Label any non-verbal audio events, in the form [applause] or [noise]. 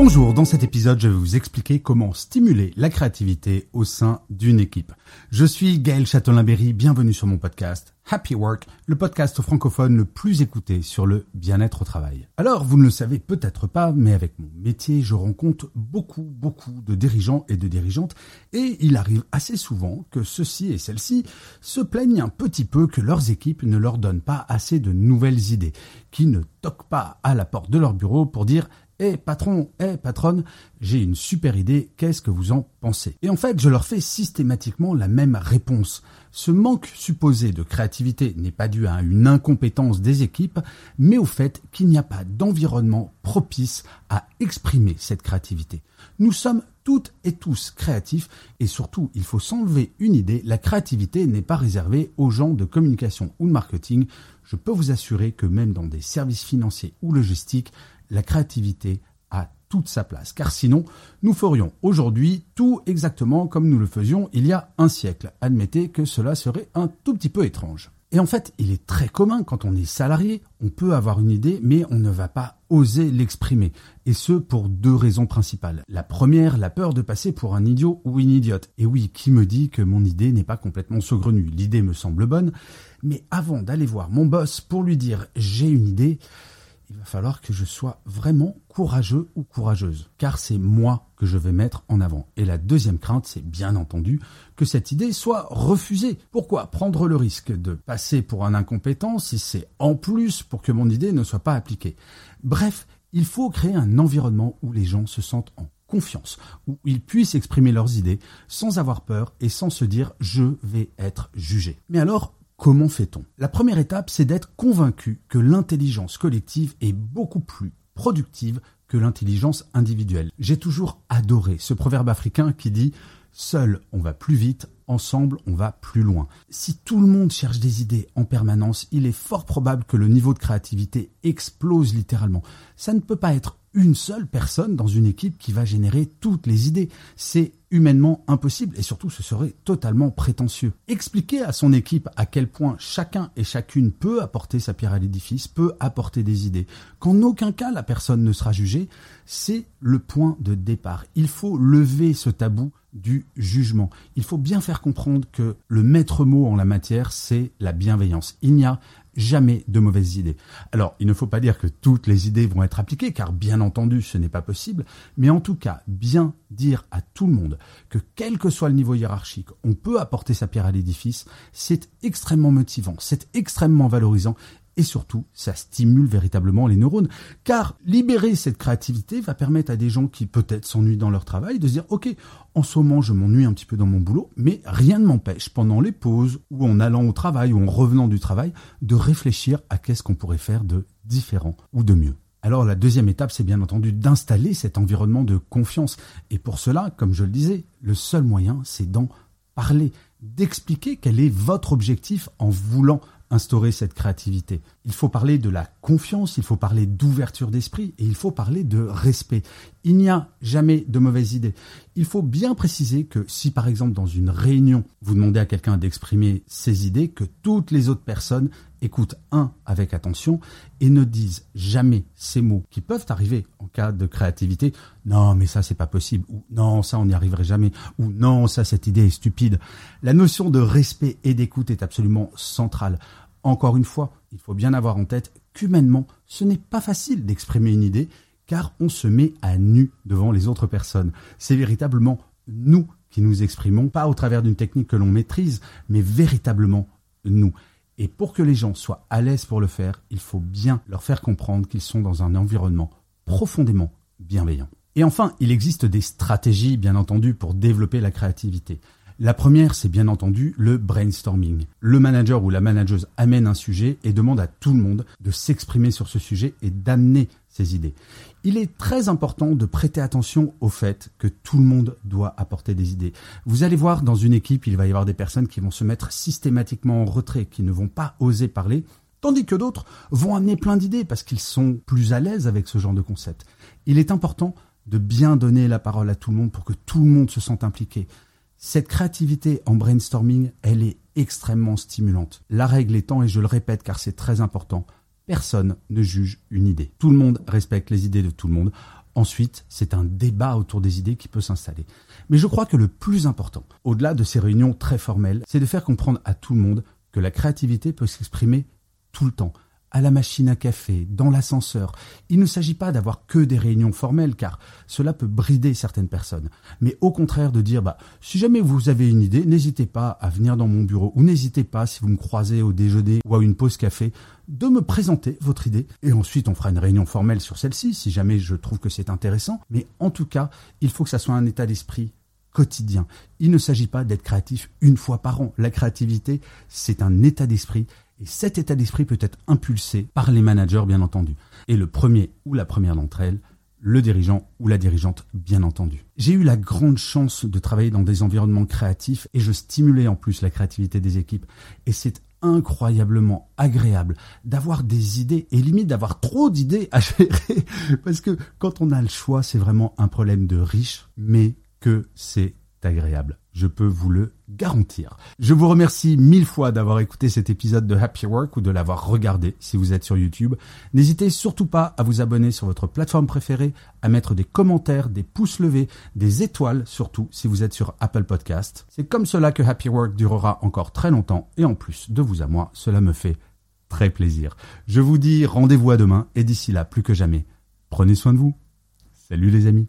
Bonjour, dans cet épisode, je vais vous expliquer comment stimuler la créativité au sein d'une équipe. Je suis Gaël Châtelain-Berry, bienvenue sur mon podcast Happy Work, le podcast francophone le plus écouté sur le bien-être au travail. Alors, vous ne le savez peut-être pas, mais avec mon métier, je rencontre beaucoup, beaucoup de dirigeants et de dirigeantes, et il arrive assez souvent que ceux-ci et celles-ci se plaignent un petit peu que leurs équipes ne leur donnent pas assez de nouvelles idées, qui ne toquent pas à la porte de leur bureau pour dire eh patron, eh patronne, j'ai une super idée, qu'est-ce que vous en pensez? Et en fait, je leur fais systématiquement la même réponse. Ce manque supposé de créativité n'est pas dû à une incompétence des équipes, mais au fait qu'il n'y a pas d'environnement propice à exprimer cette créativité. Nous sommes toutes et tous créatifs et surtout, il faut s'enlever une idée, la créativité n'est pas réservée aux gens de communication ou de marketing. Je peux vous assurer que même dans des services financiers ou logistiques, la créativité a toute sa place. Car sinon, nous ferions aujourd'hui tout exactement comme nous le faisions il y a un siècle. Admettez que cela serait un tout petit peu étrange. Et en fait, il est très commun quand on est salarié, on peut avoir une idée, mais on ne va pas oser l'exprimer. Et ce, pour deux raisons principales. La première, la peur de passer pour un idiot ou une idiote. Et oui, qui me dit que mon idée n'est pas complètement saugrenue? L'idée me semble bonne, mais avant d'aller voir mon boss pour lui dire j'ai une idée, il va falloir que je sois vraiment courageux ou courageuse, car c'est moi que je vais mettre en avant. Et la deuxième crainte, c'est bien entendu que cette idée soit refusée. Pourquoi prendre le risque de passer pour un incompétent si c'est en plus pour que mon idée ne soit pas appliquée? Bref, il faut créer un environnement où les gens se sentent en confiance, où ils puissent exprimer leurs idées sans avoir peur et sans se dire je vais être jugé. Mais alors, Comment fait-on? La première étape, c'est d'être convaincu que l'intelligence collective est beaucoup plus productive que l'intelligence individuelle. J'ai toujours adoré ce proverbe africain qui dit Seul on va plus vite, ensemble on va plus loin. Si tout le monde cherche des idées en permanence, il est fort probable que le niveau de créativité explose littéralement. Ça ne peut pas être une seule personne dans une équipe qui va générer toutes les idées. C'est humainement impossible et surtout ce serait totalement prétentieux. Expliquer à son équipe à quel point chacun et chacune peut apporter sa pierre à l'édifice, peut apporter des idées, qu'en aucun cas la personne ne sera jugée, c'est le point de départ. Il faut lever ce tabou du jugement. Il faut bien faire comprendre que le maître mot en la matière, c'est la bienveillance. Il n'y a jamais de mauvaises idées. Alors, il ne faut pas dire que toutes les idées vont être appliquées, car bien entendu, ce n'est pas possible, mais en tout cas, bien dire à tout le monde que quel que soit le niveau hiérarchique, on peut apporter sa pierre à l'édifice, c'est extrêmement motivant, c'est extrêmement valorisant et surtout, ça stimule véritablement les neurones, car libérer cette créativité va permettre à des gens qui peut-être s'ennuient dans leur travail de se dire, ok, en ce moment je m'ennuie un petit peu dans mon boulot, mais rien ne m'empêche pendant les pauses ou en allant au travail ou en revenant du travail de réfléchir à qu'est-ce qu'on pourrait faire de différent ou de mieux. Alors la deuxième étape, c'est bien entendu d'installer cet environnement de confiance. Et pour cela, comme je le disais, le seul moyen, c'est d'en parler, d'expliquer quel est votre objectif en voulant instaurer cette créativité. Il faut parler de la confiance, il faut parler d'ouverture d'esprit et il faut parler de respect. Il n'y a jamais de mauvaise idée. Il faut bien préciser que si par exemple dans une réunion, vous demandez à quelqu'un d'exprimer ses idées, que toutes les autres personnes écoutent un avec attention et ne disent jamais ces mots qui peuvent arriver en cas de créativité. Non, mais ça c'est pas possible ou non, ça on n'y arriverait jamais ou non, ça cette idée est stupide. La notion de respect et d'écoute est absolument centrale. Encore une fois, il faut bien avoir en tête qu'humainement, ce n'est pas facile d'exprimer une idée car on se met à nu devant les autres personnes. C'est véritablement nous qui nous exprimons, pas au travers d'une technique que l'on maîtrise, mais véritablement nous. Et pour que les gens soient à l'aise pour le faire, il faut bien leur faire comprendre qu'ils sont dans un environnement profondément bienveillant. Et enfin, il existe des stratégies, bien entendu, pour développer la créativité. La première, c'est bien entendu le brainstorming. Le manager ou la manageuse amène un sujet et demande à tout le monde de s'exprimer sur ce sujet et d'amener idées. Il est très important de prêter attention au fait que tout le monde doit apporter des idées. Vous allez voir dans une équipe, il va y avoir des personnes qui vont se mettre systématiquement en retrait, qui ne vont pas oser parler, tandis que d'autres vont amener plein d'idées parce qu'ils sont plus à l'aise avec ce genre de concept. Il est important de bien donner la parole à tout le monde pour que tout le monde se sente impliqué. Cette créativité en brainstorming, elle est extrêmement stimulante. La règle étant, et je le répète car c'est très important, personne ne juge une idée. Tout le monde respecte les idées de tout le monde. Ensuite, c'est un débat autour des idées qui peut s'installer. Mais je crois que le plus important, au-delà de ces réunions très formelles, c'est de faire comprendre à tout le monde que la créativité peut s'exprimer tout le temps à la machine à café, dans l'ascenseur. Il ne s'agit pas d'avoir que des réunions formelles, car cela peut brider certaines personnes, mais au contraire de dire, bah, si jamais vous avez une idée, n'hésitez pas à venir dans mon bureau, ou n'hésitez pas, si vous me croisez au déjeuner ou à une pause café, de me présenter votre idée, et ensuite on fera une réunion formelle sur celle-ci, si jamais je trouve que c'est intéressant, mais en tout cas, il faut que ça soit un état d'esprit quotidien. Il ne s'agit pas d'être créatif une fois par an. La créativité, c'est un état d'esprit et cet état d'esprit peut être impulsé par les managers, bien entendu. Et le premier ou la première d'entre elles, le dirigeant ou la dirigeante, bien entendu. J'ai eu la grande chance de travailler dans des environnements créatifs et je stimulais en plus la créativité des équipes. Et c'est incroyablement agréable d'avoir des idées et limite d'avoir trop d'idées à gérer. [laughs] Parce que quand on a le choix, c'est vraiment un problème de riche, mais que c'est agréable. Je peux vous le garantir. Je vous remercie mille fois d'avoir écouté cet épisode de Happy Work ou de l'avoir regardé si vous êtes sur YouTube. N'hésitez surtout pas à vous abonner sur votre plateforme préférée, à mettre des commentaires, des pouces levés, des étoiles surtout si vous êtes sur Apple Podcast. C'est comme cela que Happy Work durera encore très longtemps et en plus de vous à moi, cela me fait très plaisir. Je vous dis rendez-vous à demain et d'ici là, plus que jamais, prenez soin de vous. Salut les amis.